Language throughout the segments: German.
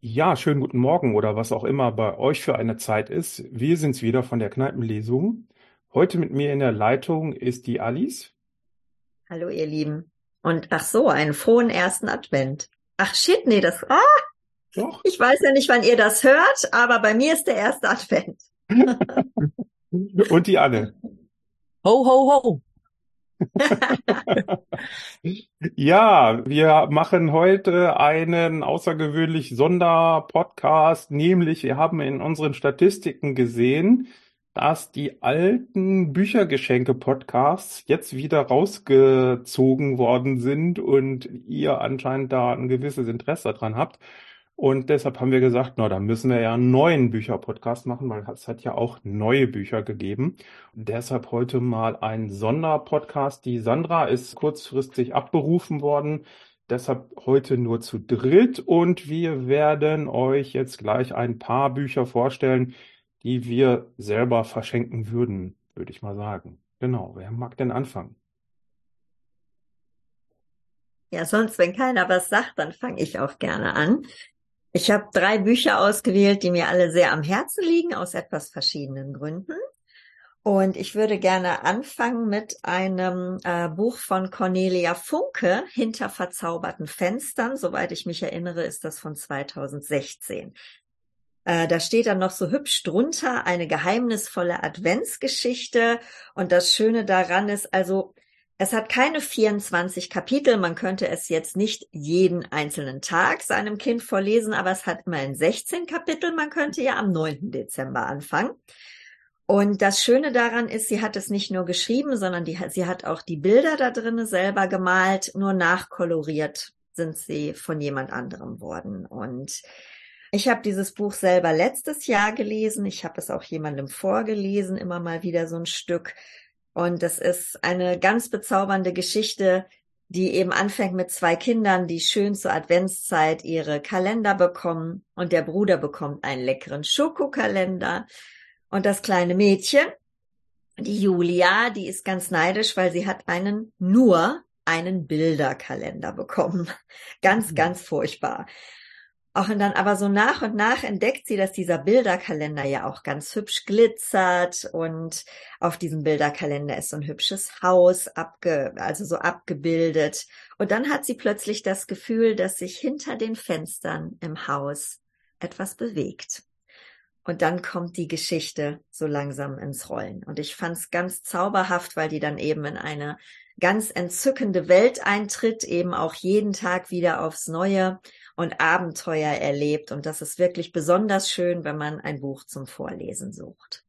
Ja, schönen guten Morgen oder was auch immer bei euch für eine Zeit ist. Wir sind's wieder von der Kneipenlesung. Heute mit mir in der Leitung ist die Alice. Hallo, ihr Lieben. Und ach so, einen frohen ersten Advent. Ach shit, nee, das, ah, Doch. ich weiß ja nicht, wann ihr das hört, aber bei mir ist der erste Advent. Und die Anne. Ho, ho, ho. Ja, wir machen heute einen außergewöhnlich Sonderpodcast, nämlich wir haben in unseren Statistiken gesehen, dass die alten Büchergeschenke-Podcasts jetzt wieder rausgezogen worden sind und ihr anscheinend da ein gewisses Interesse dran habt. Und deshalb haben wir gesagt, na, dann müssen wir ja einen neuen Bücherpodcast machen, weil es hat ja auch neue Bücher gegeben. Und deshalb heute mal ein Sonderpodcast. Die Sandra ist kurzfristig abberufen worden. Deshalb heute nur zu dritt und wir werden euch jetzt gleich ein paar Bücher vorstellen, die wir selber verschenken würden, würde ich mal sagen. Genau, wer mag denn anfangen? Ja, sonst, wenn keiner was sagt, dann fange ich auch gerne an. Ich habe drei Bücher ausgewählt, die mir alle sehr am Herzen liegen, aus etwas verschiedenen Gründen. Und ich würde gerne anfangen mit einem äh, Buch von Cornelia Funke, Hinter verzauberten Fenstern. Soweit ich mich erinnere, ist das von 2016. Äh, da steht dann noch so hübsch drunter eine geheimnisvolle Adventsgeschichte. Und das Schöne daran ist also, es hat keine 24 Kapitel. Man könnte es jetzt nicht jeden einzelnen Tag seinem Kind vorlesen, aber es hat immerhin 16 Kapitel. Man könnte ja am 9. Dezember anfangen. Und das Schöne daran ist, sie hat es nicht nur geschrieben, sondern die, sie hat auch die Bilder da drinnen selber gemalt, nur nachkoloriert sind sie von jemand anderem worden. Und ich habe dieses Buch selber letztes Jahr gelesen. Ich habe es auch jemandem vorgelesen, immer mal wieder so ein Stück. Und das ist eine ganz bezaubernde Geschichte, die eben anfängt mit zwei Kindern, die schön zur Adventszeit ihre Kalender bekommen. Und der Bruder bekommt einen leckeren Schokokalender. Und das kleine Mädchen, die Julia, die ist ganz neidisch, weil sie hat einen nur einen Bilderkalender bekommen. Ganz, ganz furchtbar. Auch und dann aber so nach und nach entdeckt sie, dass dieser Bilderkalender ja auch ganz hübsch glitzert und auf diesem Bilderkalender ist so ein hübsches Haus abge, also so abgebildet. Und dann hat sie plötzlich das Gefühl, dass sich hinter den Fenstern im Haus etwas bewegt. Und dann kommt die Geschichte so langsam ins Rollen. Und ich fand es ganz zauberhaft, weil die dann eben in eine ganz entzückende Welt eintritt, eben auch jeden Tag wieder aufs Neue und Abenteuer erlebt. Und das ist wirklich besonders schön, wenn man ein Buch zum Vorlesen sucht.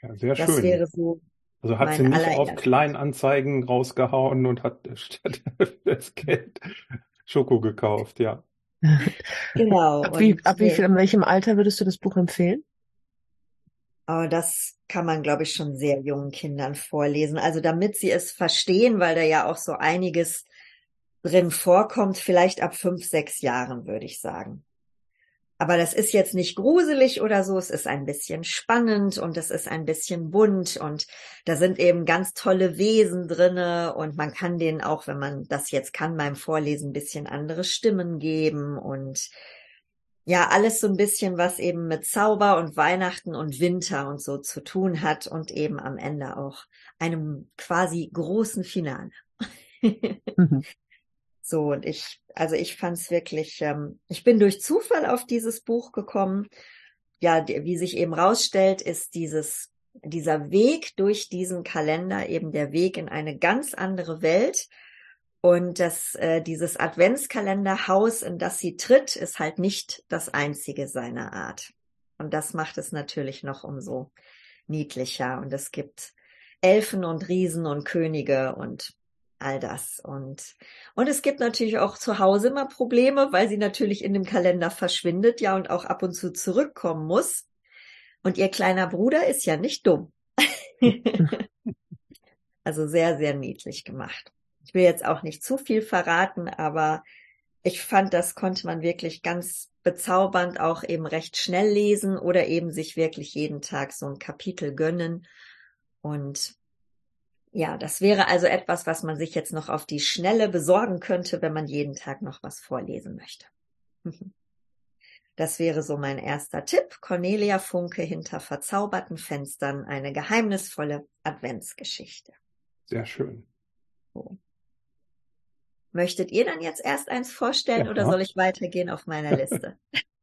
Ja, sehr Das schön. wäre so Also hat sie nicht auf. Kleinanzeigen rausgehauen und hat statt das Geld Schoko gekauft, ja. Genau. Ab wie, Und ab wie viel, in welchem Alter würdest du das Buch empfehlen? aber das kann man, glaube ich, schon sehr jungen Kindern vorlesen. Also damit sie es verstehen, weil da ja auch so einiges drin vorkommt, vielleicht ab fünf, sechs Jahren, würde ich sagen. Aber das ist jetzt nicht gruselig oder so, es ist ein bisschen spannend und es ist ein bisschen bunt und da sind eben ganz tolle Wesen drinne und man kann denen auch, wenn man das jetzt kann, beim Vorlesen ein bisschen andere Stimmen geben und ja, alles so ein bisschen, was eben mit Zauber und Weihnachten und Winter und so zu tun hat und eben am Ende auch einem quasi großen Finale. Mhm. So, und ich, also ich fand es wirklich, ähm, ich bin durch Zufall auf dieses Buch gekommen. Ja, die, wie sich eben rausstellt, ist dieses, dieser Weg durch diesen Kalender eben der Weg in eine ganz andere Welt. Und das, äh, dieses Adventskalenderhaus, in das sie tritt, ist halt nicht das einzige seiner Art. Und das macht es natürlich noch umso niedlicher. Und es gibt Elfen und Riesen und Könige und all das. Und, und es gibt natürlich auch zu Hause immer Probleme, weil sie natürlich in dem Kalender verschwindet, ja, und auch ab und zu zurückkommen muss. Und ihr kleiner Bruder ist ja nicht dumm. also sehr, sehr niedlich gemacht. Ich will jetzt auch nicht zu viel verraten, aber ich fand, das konnte man wirklich ganz bezaubernd auch eben recht schnell lesen oder eben sich wirklich jeden Tag so ein Kapitel gönnen. Und ja, das wäre also etwas, was man sich jetzt noch auf die Schnelle besorgen könnte, wenn man jeden Tag noch was vorlesen möchte. Das wäre so mein erster Tipp. Cornelia Funke hinter verzauberten Fenstern, eine geheimnisvolle Adventsgeschichte. Sehr schön. So. Möchtet ihr dann jetzt erst eins vorstellen Ja. oder soll ich weitergehen auf meiner Liste?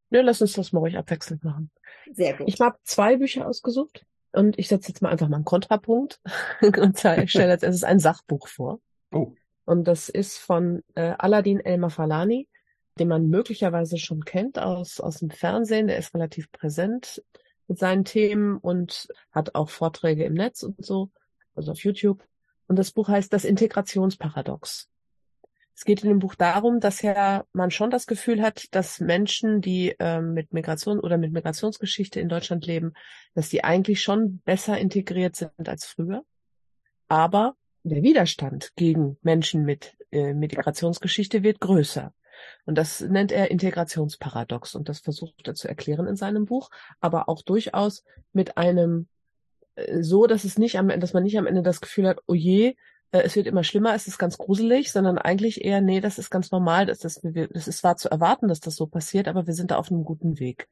Nö, lass uns das mal ruhig abwechselnd machen. Sehr gut. Ich habe zwei Bücher ausgesucht und ich setze jetzt mal einfach mal einen Kontrapunkt und stelle als erstes ein Sachbuch vor. Oh, Und das ist von äh, Aladdin El Mafalani, den man möglicherweise schon kennt aus, aus dem Fernsehen. Der ist relativ präsent mit seinen Themen und hat auch Vorträge im Netz und so, also auf YouTube. Und das Buch heißt Das Integrationsparadox. Es geht in dem Buch darum, dass ja man schon das Gefühl hat, dass Menschen, die ähm, mit Migration oder mit Migrationsgeschichte in Deutschland leben, dass die eigentlich schon besser integriert sind als früher. Aber der Widerstand gegen Menschen mit äh, Migrationsgeschichte wird größer. Und das nennt er Integrationsparadox. Und das versucht er zu erklären in seinem Buch, aber auch durchaus mit einem äh, so, dass es nicht am Ende, dass man nicht am Ende das Gefühl hat, oh je, äh, es wird immer schlimmer, es ist ganz gruselig, sondern eigentlich eher, nee, das ist ganz normal, das ist, das ist zwar zu erwarten, dass das so passiert, aber wir sind da auf einem guten Weg.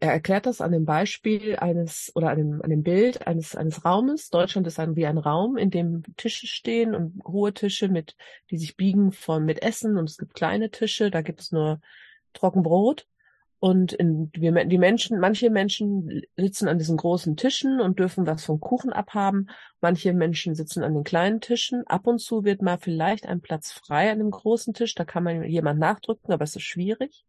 Er erklärt das an dem Beispiel eines oder an dem, an dem Bild eines, eines Raumes. Deutschland ist ein, wie ein Raum, in dem Tische stehen und hohe Tische mit, die sich biegen von, mit Essen und es gibt kleine Tische, da gibt es nur Trockenbrot. Und in, wir, die Menschen, manche Menschen sitzen an diesen großen Tischen und dürfen was vom Kuchen abhaben. Manche Menschen sitzen an den kleinen Tischen. Ab und zu wird mal vielleicht ein Platz frei an dem großen Tisch. Da kann man jemand nachdrücken, aber es ist schwierig.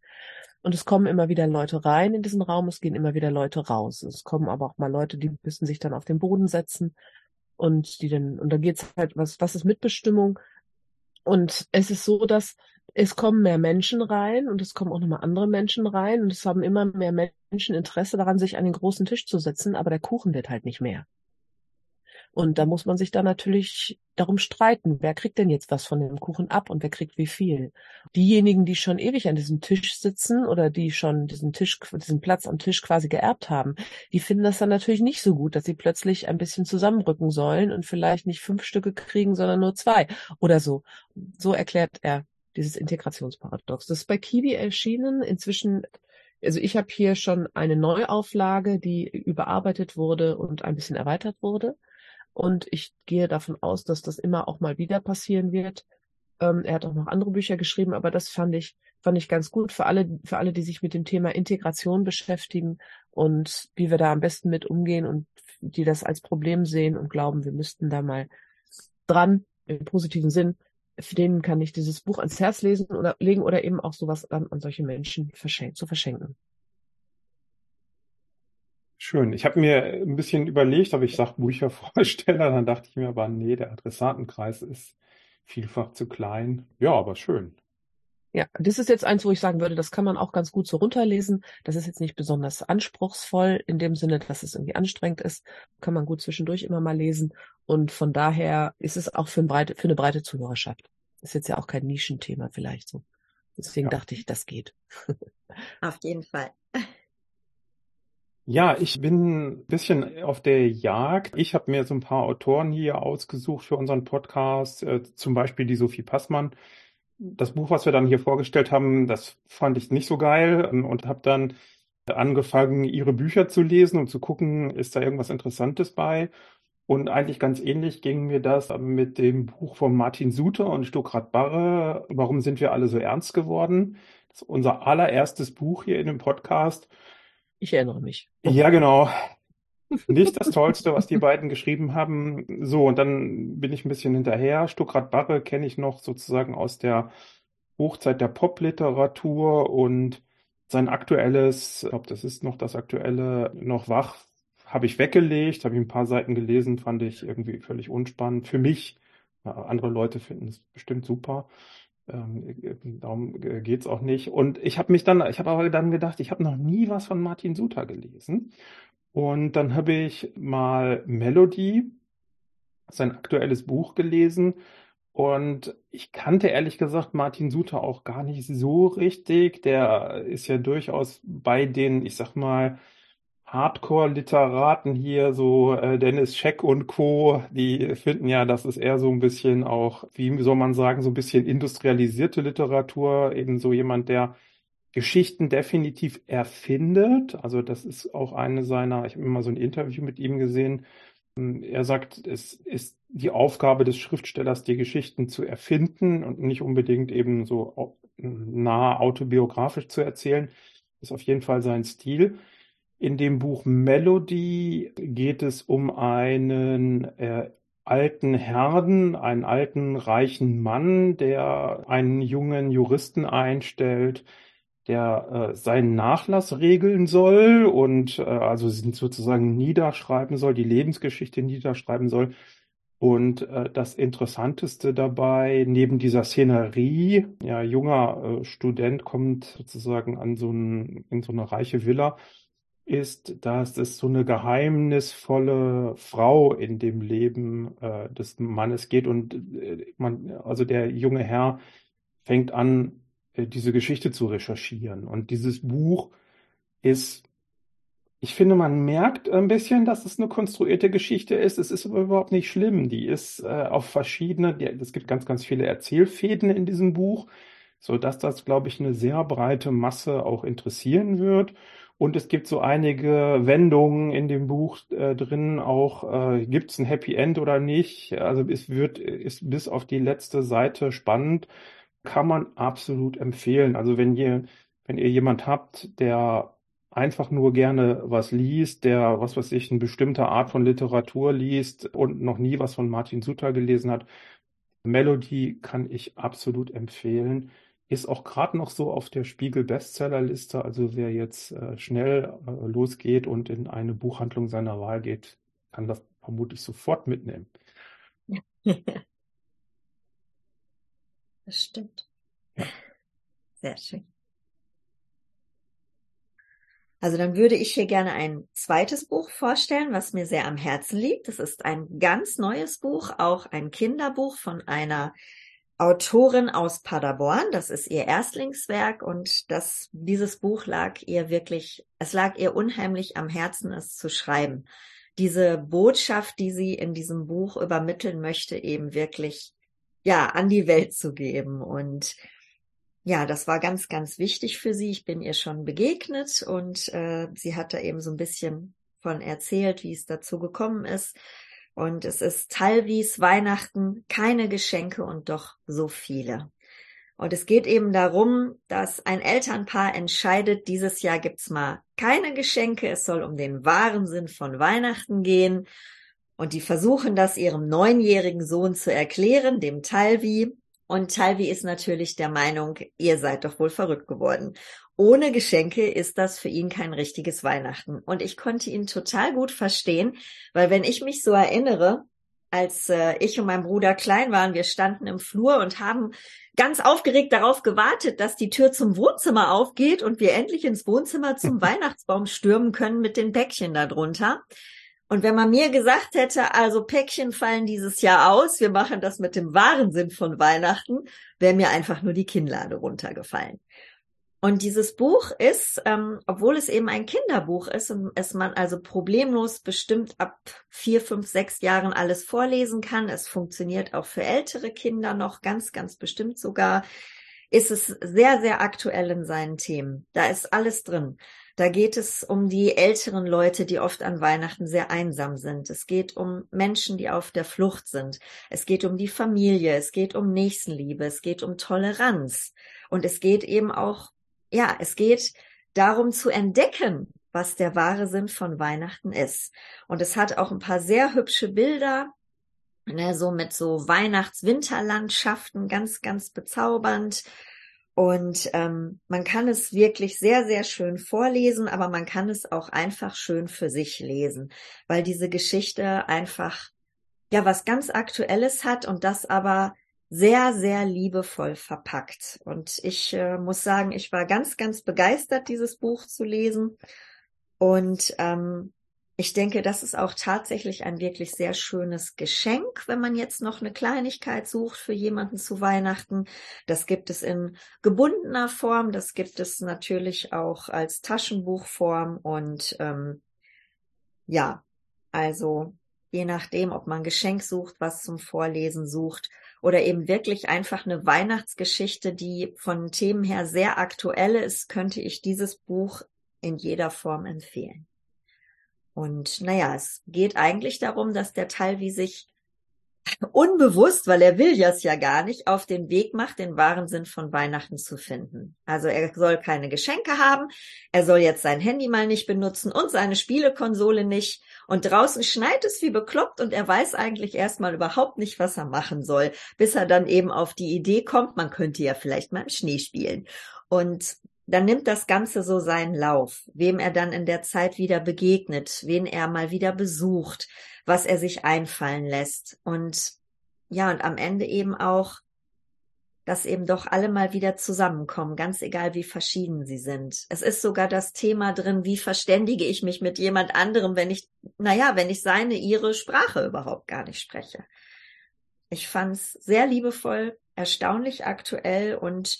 Und es kommen immer wieder Leute rein in diesen Raum, es gehen immer wieder Leute raus. Es kommen aber auch mal Leute, die müssen sich dann auf den Boden setzen und die dann, und da geht's halt, was, was ist Mitbestimmung? Und es ist so, dass es kommen mehr Menschen rein und es kommen auch nochmal andere Menschen rein und es haben immer mehr Menschen Interesse daran, sich an den großen Tisch zu setzen, aber der Kuchen wird halt nicht mehr. Und da muss man sich dann natürlich darum streiten, wer kriegt denn jetzt was von dem Kuchen ab und wer kriegt wie viel. Diejenigen, die schon ewig an diesem Tisch sitzen oder die schon diesen Tisch, diesen Platz am Tisch quasi geerbt haben, die finden das dann natürlich nicht so gut, dass sie plötzlich ein bisschen zusammenrücken sollen und vielleicht nicht fünf Stücke kriegen, sondern nur zwei oder so. So erklärt er dieses Integrationsparadox. Das ist bei Kiwi erschienen. Inzwischen also ich habe hier schon eine Neuauflage, die überarbeitet wurde und ein bisschen erweitert wurde. Und ich gehe davon aus, dass das immer auch mal wieder passieren wird. Ähm, er hat auch noch andere Bücher geschrieben, aber das fand ich, fand ich ganz gut für alle, für alle, die sich mit dem Thema Integration beschäftigen und wie wir da am besten mit umgehen und die das als Problem sehen und glauben, wir müssten da mal dran, im positiven Sinn. Für denen kann ich dieses Buch ans Herz lesen oder legen oder eben auch sowas dann an solche Menschen verschenken, zu verschenken. Schön. Ich habe mir ein bisschen überlegt, ob ich Sachbüchervorsteller, dann dachte ich mir aber, nee, der Adressatenkreis ist vielfach zu klein. Ja, aber schön. Ja, das ist jetzt eins, wo ich sagen würde, das kann man auch ganz gut so runterlesen. Das ist jetzt nicht besonders anspruchsvoll in dem Sinne, dass es irgendwie anstrengend ist. Kann man gut zwischendurch immer mal lesen. Und von daher ist es auch für, ein breite, für eine breite Zuhörerschaft. Ist jetzt ja auch kein Nischenthema vielleicht so. Deswegen Ja. dachte ich, das geht. Auf jeden Fall. Ja, ich bin ein bisschen auf der Jagd. Ich habe mir so ein paar Autoren hier ausgesucht für unseren Podcast, äh, zum Beispiel die Sophie Passmann. Das Buch, was wir dann hier vorgestellt haben, das fand ich nicht so geil ähm, und habe dann angefangen, ihre Bücher zu lesen und zu gucken, ist da irgendwas Interessantes bei. Und eigentlich ganz ähnlich ging mir das mit dem Buch von Martin Suter und Stuckrad Barre. Warum sind wir alle so ernst geworden? Das ist unser allererstes Buch hier in dem Podcast. Ich erinnere mich. Ja, genau. Nicht das Tollste, was die beiden geschrieben haben. So, und dann bin ich ein bisschen hinterher. Stuckrad Barre kenne ich noch sozusagen aus der Hochzeit der Popliteratur und sein aktuelles, ich glaube, das ist noch das aktuelle, noch wach, habe ich weggelegt, habe ich ein paar Seiten gelesen, fand ich irgendwie völlig unspannend. Für mich, andere Leute finden es bestimmt super. Ähm, darum geht's auch nicht. Und ich habe mich dann, ich habe aber dann gedacht, ich habe noch nie was von Martin Suter gelesen. Und dann habe ich mal Melody, sein aktuelles Buch gelesen. Und ich kannte ehrlich gesagt Martin Suter auch gar nicht so richtig. Der ist ja durchaus bei den, ich sag mal, Hardcore-Literaten hier, so äh, Dennis Scheck und Co., die finden ja, das ist eher so ein bisschen auch, wie soll man sagen, so ein bisschen industrialisierte Literatur, eben so jemand, der Geschichten definitiv erfindet. Also das ist auch eine seiner, ich habe immer so ein Interview mit ihm gesehen. Er sagt, es ist die Aufgabe des Schriftstellers, die Geschichten zu erfinden und nicht unbedingt eben so nah autobiografisch zu erzählen. Das ist auf jeden Fall sein Stil. In dem Buch Melody geht es um einen äh, alten Herden, einen alten reichen Mann, der einen jungen Juristen einstellt, der äh, seinen Nachlass regeln soll und äh, also sozusagen niederschreiben soll, die Lebensgeschichte niederschreiben soll. Und äh, das Interessanteste dabei, neben dieser Szenerie, ja, junger äh, Student kommt sozusagen an so ein, in so eine reiche Villa, ist, dass es so eine geheimnisvolle Frau in dem Leben äh, des Mannes geht und äh, man, also der junge Herr fängt an, äh, diese Geschichte zu recherchieren. Und dieses Buch ist, ich finde, man merkt ein bisschen, dass es eine konstruierte Geschichte ist. Es ist aber überhaupt nicht schlimm. Die ist äh, auf verschiedene, die, es gibt ganz, ganz viele Erzählfäden in diesem Buch, so dass das, glaube ich, eine sehr breite Masse auch interessieren wird. Und es gibt so einige Wendungen in dem Buch äh, drin, auch äh, gibt es ein Happy End oder nicht. Also es wird, ist bis auf die letzte Seite spannend kann man absolut empfehlen. Also wenn ihr, wenn ihr jemand habt, der einfach nur gerne was liest, der, was weiß ich, eine bestimmte Art von Literatur liest und noch nie was von Martin Suter gelesen hat, Melody kann ich absolut empfehlen. Ist auch gerade noch so auf der Spiegel Bestsellerliste. Also wer jetzt äh, schnell äh, losgeht und in eine Buchhandlung seiner Wahl geht, kann das vermutlich sofort mitnehmen. Das stimmt. Ja. Sehr schön. Also dann würde ich hier gerne ein zweites Buch vorstellen, was mir sehr am Herzen liegt. Das ist ein ganz neues Buch, auch ein Kinderbuch von einer Autorin aus Paderborn. Das ist ihr Erstlingswerk und das, dieses Buch lag ihr wirklich, es lag ihr unheimlich am Herzen, es zu schreiben. Diese Botschaft, die sie in diesem Buch übermitteln möchte, eben wirklich ja, an die Welt zu geben. Und ja, das war ganz, ganz wichtig für sie. Ich bin ihr schon begegnet und äh, sie hat da eben so ein bisschen von erzählt, wie es dazu gekommen ist. Und es ist Talwies Weihnachten, keine Geschenke und doch so viele. Und es geht eben darum, dass ein Elternpaar entscheidet, dieses Jahr gibt's mal keine Geschenke, es soll um den wahren Sinn von Weihnachten gehen. Und die versuchen das ihrem neunjährigen Sohn zu erklären, dem Talvi. Und Talvi ist natürlich der Meinung, ihr seid doch wohl verrückt geworden. Ohne Geschenke ist das für ihn kein richtiges Weihnachten. Und ich konnte ihn total gut verstehen, weil wenn ich mich so erinnere, als äh, ich und mein Bruder klein waren, wir standen im Flur und haben ganz aufgeregt darauf gewartet, dass die Tür zum Wohnzimmer aufgeht und wir endlich ins Wohnzimmer zum Weihnachtsbaum stürmen können mit den Päckchen darunter. Und wenn man mir gesagt hätte, also Päckchen fallen dieses Jahr aus, wir machen das mit dem wahren Sinn von Weihnachten, wäre mir einfach nur die Kinnlade runtergefallen. Und dieses Buch ist, ähm, obwohl es eben ein Kinderbuch ist und es man also problemlos bestimmt ab vier, fünf, sechs Jahren alles vorlesen kann, es funktioniert auch für ältere Kinder noch ganz, ganz bestimmt sogar, ist es sehr, sehr aktuell in seinen Themen. Da ist alles drin. Da geht es um die älteren Leute, die oft an Weihnachten sehr einsam sind. Es geht um Menschen, die auf der Flucht sind. Es geht um die Familie. Es geht um Nächstenliebe. Es geht um Toleranz. Und es geht eben auch, ja, es geht darum zu entdecken, was der wahre Sinn von Weihnachten ist. Und es hat auch ein paar sehr hübsche Bilder, ne, so mit so Weihnachts-Winterlandschaften, ganz, ganz bezaubernd. Und ähm, man kann es wirklich sehr, sehr schön vorlesen, aber man kann es auch einfach schön für sich lesen, weil diese Geschichte einfach ja was ganz Aktuelles hat und das aber sehr, sehr liebevoll verpackt. Und ich äh, muss sagen, ich war ganz, ganz begeistert, dieses Buch zu lesen. Und ähm, ich denke, das ist auch tatsächlich ein wirklich sehr schönes Geschenk, wenn man jetzt noch eine Kleinigkeit sucht für jemanden zu Weihnachten. Das gibt es in gebundener Form, das gibt es natürlich auch als Taschenbuchform und ähm, ja, also je nachdem, ob man Geschenk sucht, was zum Vorlesen sucht oder eben wirklich einfach eine Weihnachtsgeschichte, die von Themen her sehr aktuell ist, könnte ich dieses Buch in jeder Form empfehlen. Und naja, es geht eigentlich darum, dass der Talvi sich unbewusst, weil er will es ja gar nicht, auf den Weg macht, den wahren Sinn von Weihnachten zu finden. Also er soll keine Geschenke haben, er soll jetzt sein Handy mal nicht benutzen und seine Spielekonsole nicht. Und draußen schneit es wie bekloppt und er weiß eigentlich erstmal überhaupt nicht, was er machen soll, bis er dann eben auf die Idee kommt, man könnte ja vielleicht mal im Schnee spielen. Und dann nimmt das Ganze so seinen Lauf, wem er dann in der Zeit wieder begegnet, wen er mal wieder besucht, was er sich einfallen lässt. Und ja, und am Ende eben auch, dass eben doch alle mal wieder zusammenkommen, ganz egal wie verschieden sie sind. Es ist sogar das Thema drin, wie verständige ich mich mit jemand anderem, wenn ich, naja, wenn ich seine, ihre Sprache überhaupt gar nicht spreche. Ich fand's sehr liebevoll, erstaunlich aktuell und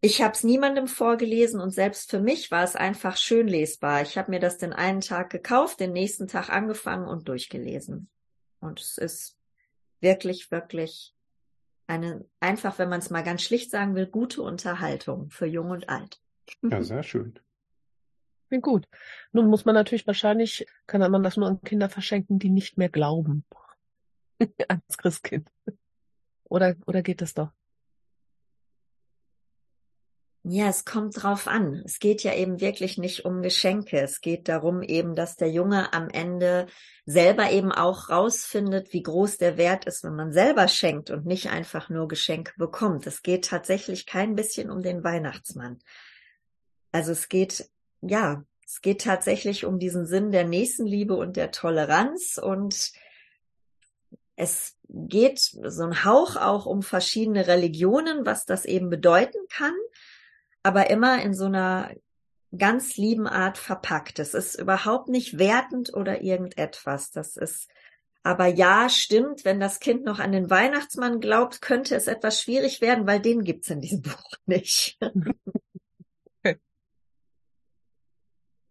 ich habe es niemandem vorgelesen und selbst für mich war es einfach schön lesbar. Ich habe mir das den einen Tag gekauft, den nächsten Tag angefangen und durchgelesen. Und es ist wirklich, wirklich eine, einfach, wenn man es mal ganz schlicht sagen will, gute Unterhaltung für Jung und Alt. Ja, sehr schön. Klingt gut. Nun muss man natürlich wahrscheinlich, kann man das nur an Kinder verschenken, die nicht mehr glauben. Ans Christkind. Oder, oder geht das doch? Ja, es kommt drauf an. Es geht ja eben wirklich nicht um Geschenke. Es geht darum eben, dass der Junge am Ende selber eben auch rausfindet, wie groß der Wert ist, wenn man selber schenkt und nicht einfach nur Geschenke bekommt. Es geht tatsächlich kein bisschen um den Weihnachtsmann. Also es geht, ja, es geht tatsächlich um diesen Sinn der Nächstenliebe und der Toleranz und es geht so ein Hauch auch um verschiedene Religionen, was das eben bedeuten kann aber immer in so einer ganz lieben Art verpackt. Es ist überhaupt nicht wertend oder irgendetwas. Das ist, aber ja, stimmt, wenn das Kind noch an den Weihnachtsmann glaubt, könnte es etwas schwierig werden, weil den gibt's in diesem Buch nicht.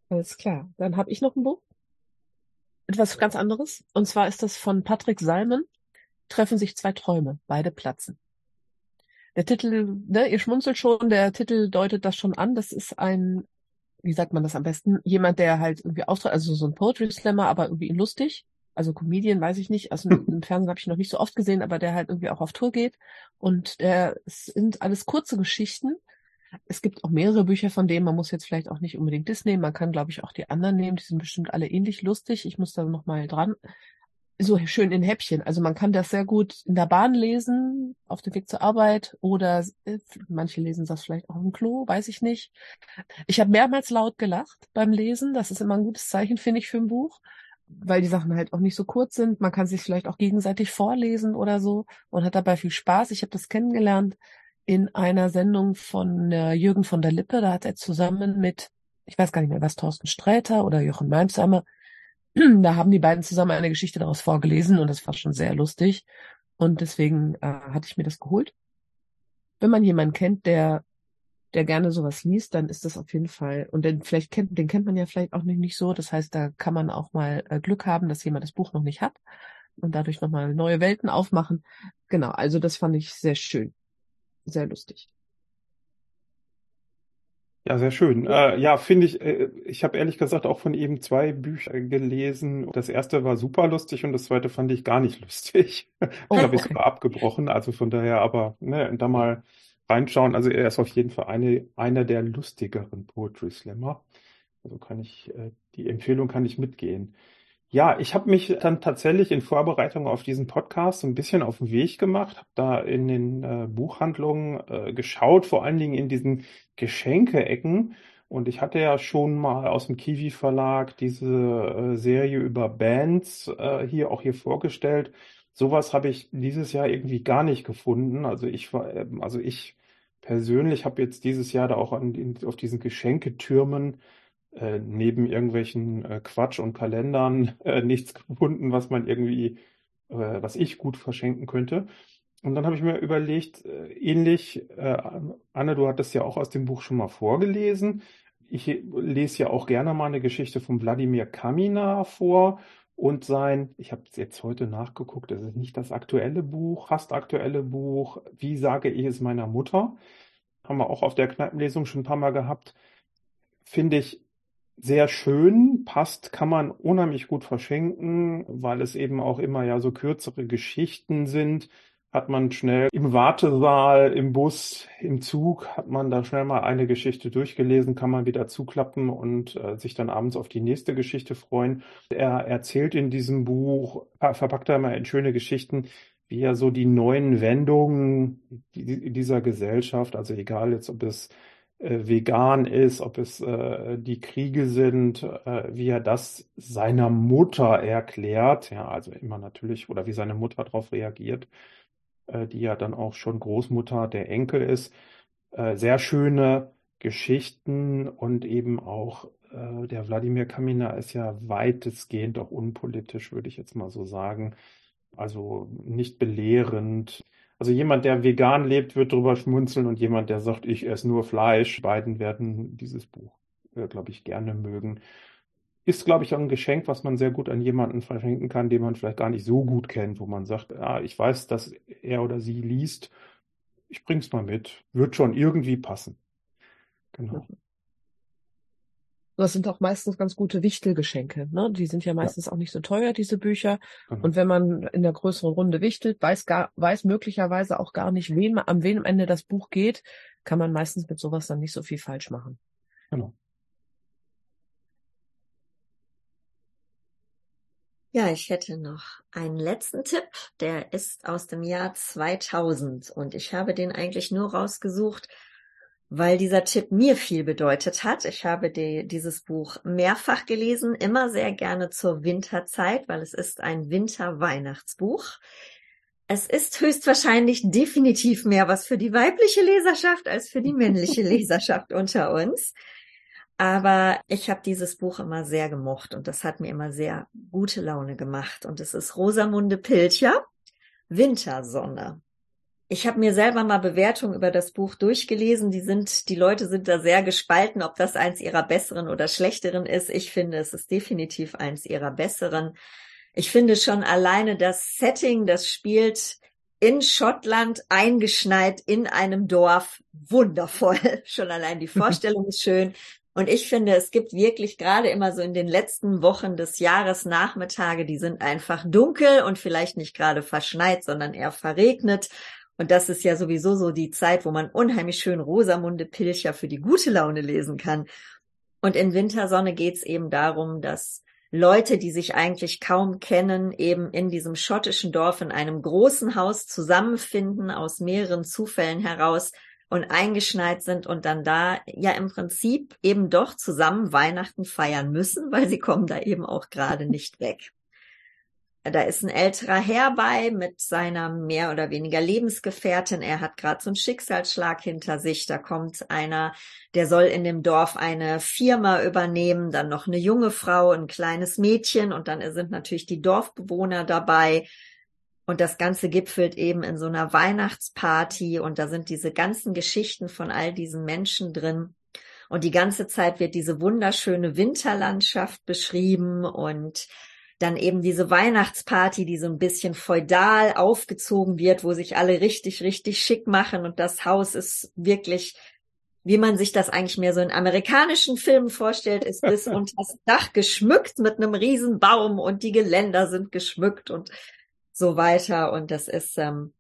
Alles klar. Dann habe ich noch ein Buch. Etwas ganz anderes. Und zwar ist das von Patrick Salmon. Treffen sich zwei Träume, beide platzen der Titel, ne, ihr schmunzelt schon, der Titel deutet das schon an. Das ist ein, wie sagt man das am besten, jemand, der halt irgendwie austritt, also so ein Poetry Slammer, aber irgendwie lustig. Also Comedian, weiß ich nicht. Also im Fernsehen habe ich noch nicht so oft gesehen, aber der halt irgendwie auch auf Tour geht. Und der, es sind alles kurze Geschichten. Es gibt auch mehrere Bücher von dem. Man muss jetzt vielleicht auch nicht unbedingt das nehmen. Man kann, glaube ich, auch die anderen nehmen. Die sind bestimmt alle ähnlich lustig. Ich muss da noch mal dran so schön in Häppchen. Also man kann das sehr gut in der Bahn lesen, auf dem Weg zur Arbeit oder äh, manche lesen das vielleicht auch im Klo, weiß ich nicht. Ich habe mehrmals laut gelacht beim Lesen. Das ist immer ein gutes Zeichen, finde ich, für ein Buch, weil die Sachen halt auch nicht so kurz sind. Man kann sich vielleicht auch gegenseitig vorlesen oder so und hat dabei viel Spaß. Ich habe das kennengelernt in einer Sendung von äh, Jürgen von der Lippe. Da hat er zusammen mit, ich weiß gar nicht mehr, was Thorsten Sträter oder Jochen Malmsheimer da haben die beiden zusammen eine Geschichte daraus vorgelesen und das war schon sehr lustig. Und deswegen äh, hatte ich mir das geholt. Wenn man jemanden kennt, der, der gerne sowas liest, dann ist das auf jeden Fall, und den vielleicht kennt, den kennt man ja vielleicht auch nicht, nicht so. Das heißt, da kann man auch mal äh, Glück haben, dass jemand das Buch noch nicht hat und dadurch nochmal neue Welten aufmachen. Genau, also das fand ich sehr schön. Sehr lustig. Ja, sehr schön. Äh, ja, finde ich, äh, ich habe ehrlich gesagt auch von ihm zwei Bücher gelesen. Das erste war super lustig und das zweite fand ich gar nicht lustig. Oh, da habe ich sogar abgebrochen. Also von daher aber, ne, da mal reinschauen. Also er ist auf jeden Fall eine, einer der lustigeren Poetry Slammer. Also kann ich, äh, die Empfehlung kann ich mitgehen. Ja, ich habe mich dann tatsächlich in Vorbereitung auf diesen Podcast ein bisschen auf den Weg gemacht, habe da in den äh, Buchhandlungen äh, geschaut, vor allen Dingen in diesen Geschenke-Ecken. Und ich hatte ja schon mal aus dem Kiwi Verlag diese äh, Serie über Bands äh, hier auch hier vorgestellt. Sowas habe ich dieses Jahr irgendwie gar nicht gefunden. Also ich war, ähm, also ich persönlich habe jetzt dieses Jahr da auch an, auf diesen Geschenketürmen äh, neben irgendwelchen äh, Quatsch und Kalendern äh, nichts gefunden, was man irgendwie, äh, was ich gut verschenken könnte. Und dann habe ich mir überlegt, äh, ähnlich, äh, Anne, du hattest ja auch aus dem Buch schon mal vorgelesen. Ich lese ja auch gerne mal eine Geschichte von Wladimir Kamina vor. und sein, ich habe jetzt heute nachgeguckt, es ist nicht das aktuelle Buch, fast aktuelle Buch, Wie sage ich es meiner Mutter? Haben wir auch auf der Kneipenlesung schon ein paar Mal gehabt. Finde ich sehr schön, passt, kann man unheimlich gut verschenken, weil es eben auch immer ja so kürzere Geschichten sind. Hat man schnell im Wartesaal, im Bus, im Zug, hat man da schnell mal eine Geschichte durchgelesen, kann man wieder zuklappen und äh, sich dann abends auf die nächste Geschichte freuen. Er erzählt in diesem Buch, verpackt er mal in schöne Geschichten, wie er so die neuen Wendungen dieser Gesellschaft, also egal jetzt, ob es vegan ist, ob es äh, die Kriege sind, äh, wie er das seiner Mutter erklärt, ja, also immer natürlich, oder wie seine Mutter darauf reagiert, äh, die ja dann auch schon Großmutter der Enkel ist. Äh, sehr schöne Geschichten und eben auch äh, der Wladimir Kamina ist ja weitestgehend auch unpolitisch, würde ich jetzt mal so sagen. Also nicht belehrend. Also jemand, der vegan lebt, wird drüber schmunzeln und jemand, der sagt, ich esse nur Fleisch, beiden werden dieses Buch, äh, glaube ich, gerne mögen. Ist, glaube ich, auch ein Geschenk, was man sehr gut an jemanden verschenken kann, den man vielleicht gar nicht so gut kennt, wo man sagt, ah, ich weiß, dass er oder sie liest, ich bring's mal mit, wird schon irgendwie passen. Genau. Das sind auch meistens ganz gute Wichtelgeschenke. Ne? Die sind ja meistens ja. auch nicht so teuer, diese Bücher. Genau. Und wenn man in der größeren Runde wichtelt, weiß, gar, weiß möglicherweise auch gar nicht, wem, am wen Ende das Buch geht, kann man meistens mit sowas dann nicht so viel falsch machen. Genau. Ja, ich hätte noch einen letzten Tipp, der ist aus dem Jahr 2000 und ich habe den eigentlich nur rausgesucht, weil dieser Tipp mir viel bedeutet hat. Ich habe die, dieses Buch mehrfach gelesen, immer sehr gerne zur Winterzeit, weil es ist ein Winter-Weihnachtsbuch. Es ist höchstwahrscheinlich definitiv mehr was für die weibliche Leserschaft als für die männliche Leserschaft unter uns. Aber ich habe dieses Buch immer sehr gemocht und das hat mir immer sehr gute Laune gemacht. Und es ist Rosamunde Pilcher, Wintersonne. Ich habe mir selber mal Bewertungen über das Buch durchgelesen. Die sind, die Leute sind da sehr gespalten, ob das eins ihrer besseren oder schlechteren ist. Ich finde, es ist definitiv eins ihrer besseren. Ich finde schon alleine das Setting, das spielt in Schottland eingeschneit in einem Dorf wundervoll. Schon allein die Vorstellung ist schön. Und ich finde, es gibt wirklich gerade immer so in den letzten Wochen des Jahres Nachmittage, die sind einfach dunkel und vielleicht nicht gerade verschneit, sondern eher verregnet. Und das ist ja sowieso so die Zeit, wo man unheimlich schön Rosamunde Pilcher für die gute Laune lesen kann. Und in Wintersonne geht's eben darum, dass Leute, die sich eigentlich kaum kennen, eben in diesem schottischen Dorf in einem großen Haus zusammenfinden, aus mehreren Zufällen heraus und eingeschneit sind und dann da ja im Prinzip eben doch zusammen Weihnachten feiern müssen, weil sie kommen da eben auch gerade nicht weg. Da ist ein älterer Herr bei mit seiner mehr oder weniger Lebensgefährtin. Er hat gerade so einen Schicksalsschlag hinter sich. Da kommt einer, der soll in dem Dorf eine Firma übernehmen, dann noch eine junge Frau, ein kleines Mädchen und dann sind natürlich die Dorfbewohner dabei. Und das Ganze gipfelt eben in so einer Weihnachtsparty und da sind diese ganzen Geschichten von all diesen Menschen drin. Und die ganze Zeit wird diese wunderschöne Winterlandschaft beschrieben und dann eben diese Weihnachtsparty, die so ein bisschen feudal aufgezogen wird, wo sich alle richtig, richtig schick machen und das Haus ist wirklich, wie man sich das eigentlich mehr so in amerikanischen Filmen vorstellt, ist bis unter das Dach geschmückt mit einem riesen Baum und die Geländer sind geschmückt und so weiter und das ist ähm,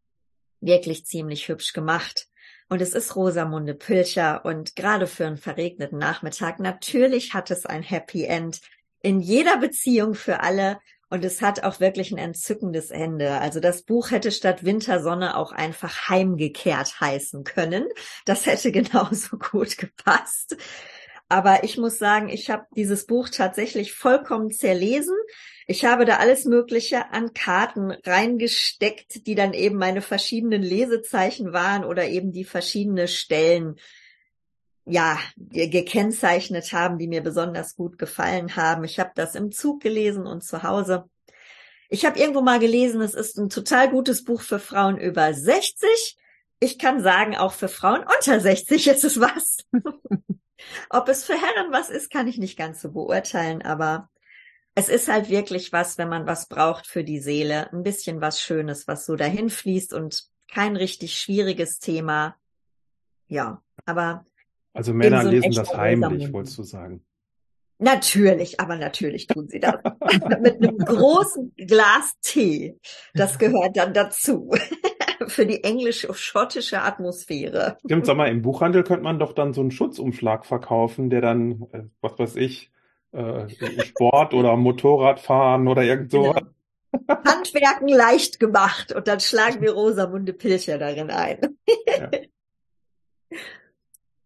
wirklich ziemlich hübsch gemacht. Und es ist Rosamunde Pilcher und gerade für einen verregneten Nachmittag, natürlich hat es ein Happy End in jeder Beziehung für alle. Und es hat auch wirklich ein entzückendes Ende. Also das Buch hätte statt Wintersonne auch einfach heimgekehrt heißen können. Das hätte genauso gut gepasst. Aber ich muss sagen, ich habe dieses Buch tatsächlich vollkommen zerlesen. Ich habe da alles Mögliche an Karten reingesteckt, die dann eben meine verschiedenen Lesezeichen waren oder eben die verschiedene Stellen ja, gekennzeichnet haben, die mir besonders gut gefallen haben. Ich habe das im Zug gelesen und zu Hause. Ich habe irgendwo mal gelesen, es ist ein total gutes Buch für Frauen über 60. Ich kann sagen, auch für Frauen unter 60 ist es was. Ob es für Herren was ist, kann ich nicht ganz so beurteilen, aber es ist halt wirklich was, wenn man was braucht für die Seele, ein bisschen was Schönes, was so dahin fließt und kein richtig schwieriges Thema. Ja, aber. Also Männer so lesen das heimlich, wolltest du sagen. Natürlich, aber natürlich tun sie das. Mit einem großen Glas Tee. Das gehört dann dazu. Für die englisch-schottische Atmosphäre. Stimmt, sag mal, im Buchhandel könnte man doch dann so einen Schutzumschlag verkaufen, der dann, äh, was weiß ich, äh, Sport oder Motorradfahren oder irgend so. Genau. Handwerken leicht gemacht und dann schlagen wir Rosamunde Pilcher darin ein. ja.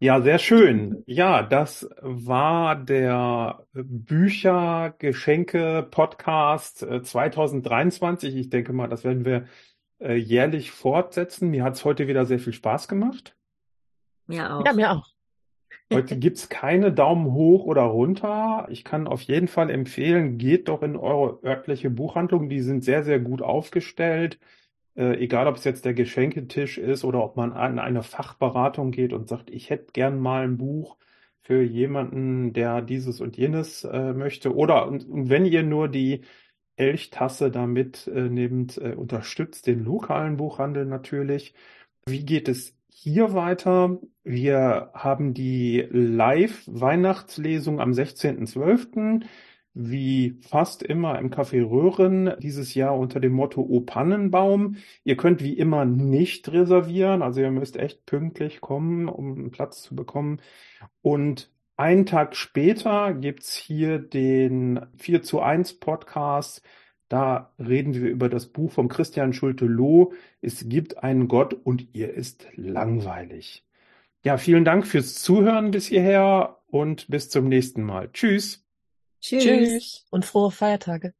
ja, sehr schön. Ja, das war der Bücher-Geschenke-Podcast 2023. Ich denke mal, das werden wir äh, jährlich fortsetzen. Mir hat es heute wieder sehr viel Spaß gemacht. Mir auch. Ja, mir auch. Heute gibt's keine Daumen hoch oder runter. Ich kann auf jeden Fall empfehlen, geht doch in eure örtliche Buchhandlung. Die sind sehr, sehr gut aufgestellt. Äh, egal, ob es jetzt der Geschenketisch ist oder ob man an eine Fachberatung geht und sagt, ich hätte gern mal ein Buch für jemanden, der dieses und jenes äh, möchte. Oder und, und, wenn ihr nur die Elchtasse damit äh, nehmt, äh, unterstützt den lokalen Buchhandel natürlich. Wie geht es hier weiter. Wir haben die Live-Weihnachtslesung am 16.12. Wie fast immer im Café Röhren, dieses Jahr unter dem Motto O Pannenbaum. Ihr könnt wie immer nicht reservieren, also ihr müsst echt pünktlich kommen, um einen Platz zu bekommen. Und einen Tag später gibt's hier den 4 zu 1 Podcast da reden wir über das Buch von Christian Schulte-Loh. Es gibt einen Gott und ihr ist langweilig. Ja, vielen Dank fürs Zuhören bis hierher und bis zum nächsten Mal. Tschüss. Tschüss. Tschüss und frohe Feiertage.